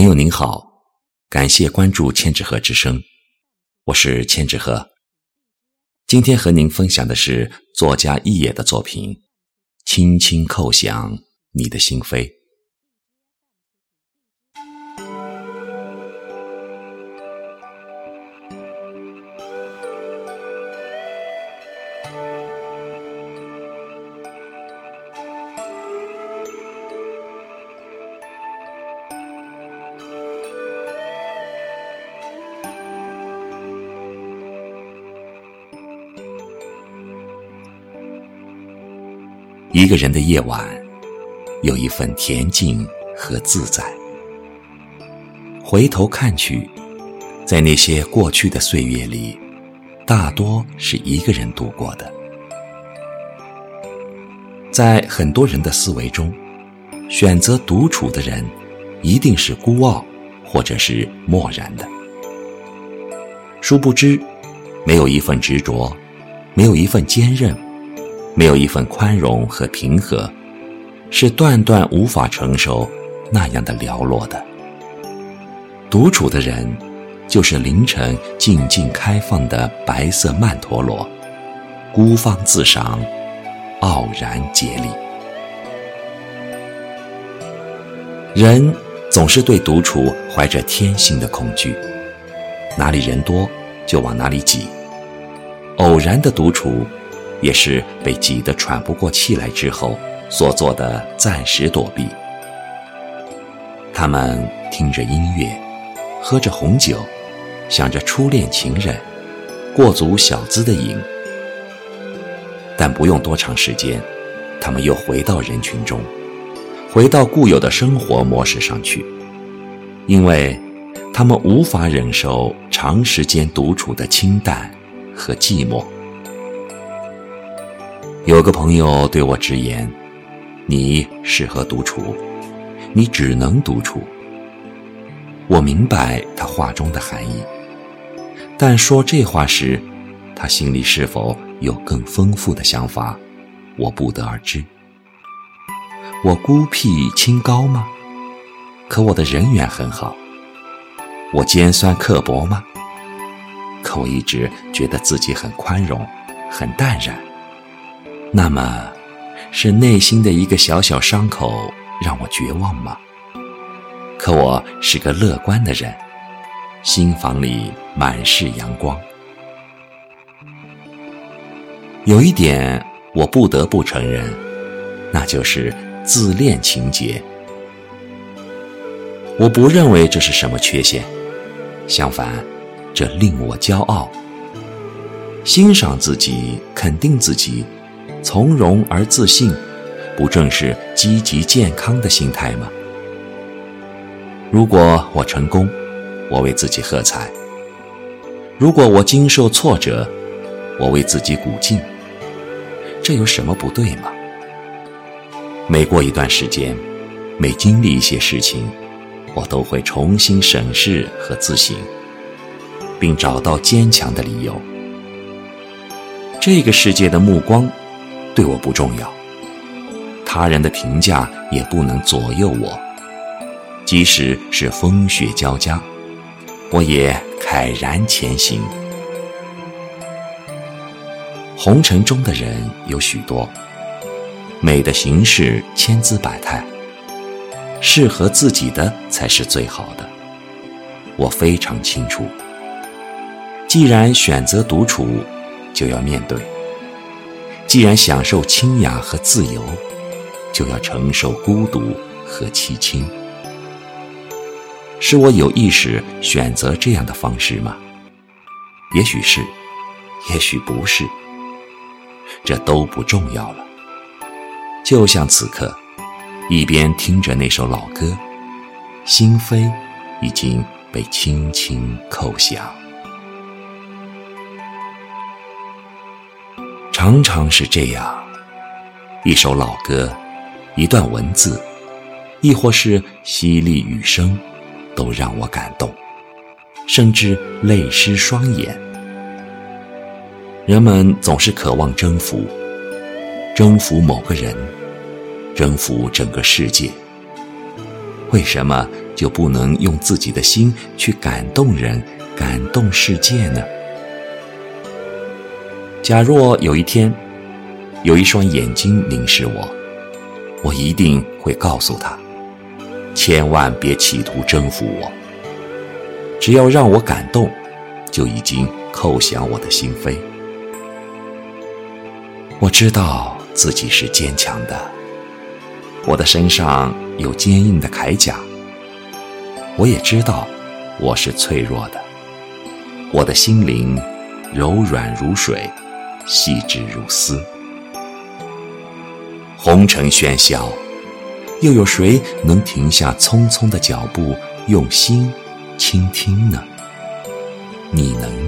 朋友您好，感谢关注千纸鹤之声，我是千纸鹤。今天和您分享的是作家易野的作品《轻轻叩响你的心扉》。一个人的夜晚，有一份恬静和自在。回头看去，在那些过去的岁月里，大多是一个人度过的。在很多人的思维中，选择独处的人，一定是孤傲，或者是漠然的。殊不知，没有一份执着，没有一份坚韧。没有一份宽容和平和，是断断无法承受那样的寥落的。独处的人，就是凌晨静静开放的白色曼陀罗，孤芳自赏，傲然竭力。人总是对独处怀着天性的恐惧，哪里人多就往哪里挤，偶然的独处。也是被挤得喘不过气来之后所做的暂时躲避。他们听着音乐，喝着红酒，想着初恋情人，过足小资的瘾。但不用多长时间，他们又回到人群中，回到固有的生活模式上去，因为他们无法忍受长时间独处的清淡和寂寞。有个朋友对我直言：“你适合独处，你只能独处。”我明白他话中的含义，但说这话时，他心里是否有更丰富的想法，我不得而知。我孤僻清高吗？可我的人缘很好。我尖酸刻薄吗？可我一直觉得自己很宽容，很淡然。那么，是内心的一个小小伤口让我绝望吗？可我是个乐观的人，心房里满是阳光。有一点我不得不承认，那就是自恋情节。我不认为这是什么缺陷，相反，这令我骄傲。欣赏自己，肯定自己。从容而自信，不正是积极健康的心态吗？如果我成功，我为自己喝彩；如果我经受挫折，我为自己鼓劲。这有什么不对吗？每过一段时间，每经历一些事情，我都会重新审视和自省，并找到坚强的理由。这个世界的目光。对我不重要，他人的评价也不能左右我。即使是风雪交加，我也慨然前行。红尘中的人有许多，美的形式千姿百态，适合自己的才是最好的。我非常清楚，既然选择独处，就要面对。既然享受清雅和自由，就要承受孤独和凄清。是我有意识选择这样的方式吗？也许是，也许不是，这都不重要了。就像此刻，一边听着那首老歌，心扉已经被轻轻叩响。常常是这样，一首老歌，一段文字，亦或是淅沥雨声，都让我感动，甚至泪湿双眼。人们总是渴望征服，征服某个人，征服整个世界。为什么就不能用自己的心去感动人、感动世界呢？假若有一天，有一双眼睛凝视我，我一定会告诉他：千万别企图征服我，只要让我感动，就已经叩响我的心扉。我知道自己是坚强的，我的身上有坚硬的铠甲。我也知道我是脆弱的，我的心灵柔软如水，细致如丝。红尘喧嚣，又有谁能停下匆匆的脚步，用心倾听呢？你能？